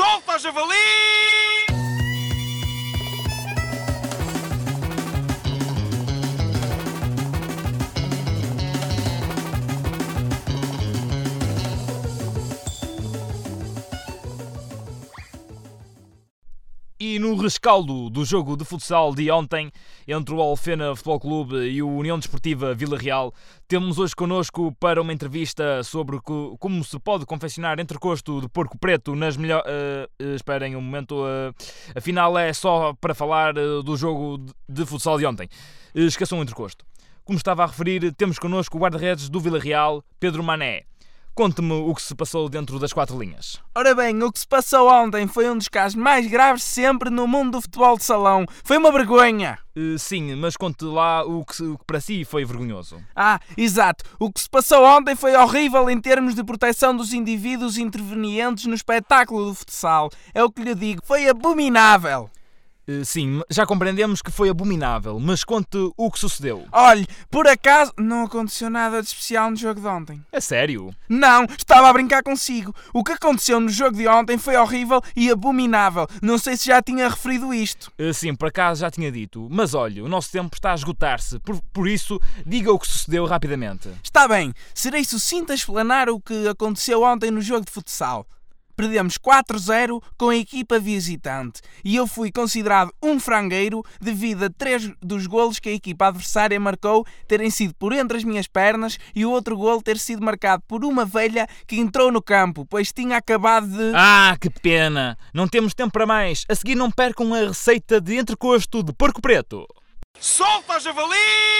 Solta, javali! E no rescaldo do jogo de futsal de ontem, entre o Alfena Futebol Clube e o União Desportiva Vila Real, temos hoje connosco para uma entrevista sobre co- como se pode confeccionar entrecosto de porco preto nas melhores. esperem um momento, uh, afinal é só para falar uh, do jogo de, futsal de ontem. Uh, esqueçam o entrecosto. Como estava a referir, temos connosco o guarda-redes do Vila Real, Pedro Mané. Conte-me o que se passou dentro das quatro linhas. Ora bem, o que se passou ontem foi um dos casos mais graves sempre no mundo do futebol de salão. Foi uma vergonha. Uh, sim, mas conte lá o que, o que para si foi vergonhoso. Ah, exato. O que se passou ontem foi horrível em termos de proteção dos indivíduos intervenientes no espetáculo do futsal. É o que lhe digo. Foi abominável. Uh, sim, já compreendemos que foi abominável, mas conte o que sucedeu. Olhe, por acaso não aconteceu nada de especial no jogo de ontem. É sério? Não, estava a brincar consigo. O que aconteceu no jogo de ontem foi horrível e abominável. Não sei se já tinha referido isto. Uh, sim, por acaso já tinha dito, mas olha, o nosso tempo está a esgotar-se, por, por isso diga o que sucedeu rapidamente. Está bem, serei sucinto a explanar o que aconteceu ontem no jogo de futsal. Perdemos 4-0 com a equipa visitante e eu fui considerado um frangueiro devido a três dos golos que a equipa adversária marcou terem sido por entre as minhas pernas e o outro golo ter sido marcado por uma velha que entrou no campo, pois tinha acabado de. Ah, que pena! Não temos tempo para mais. A seguir não percam a receita de entrecosto de porco preto. Solta, javali!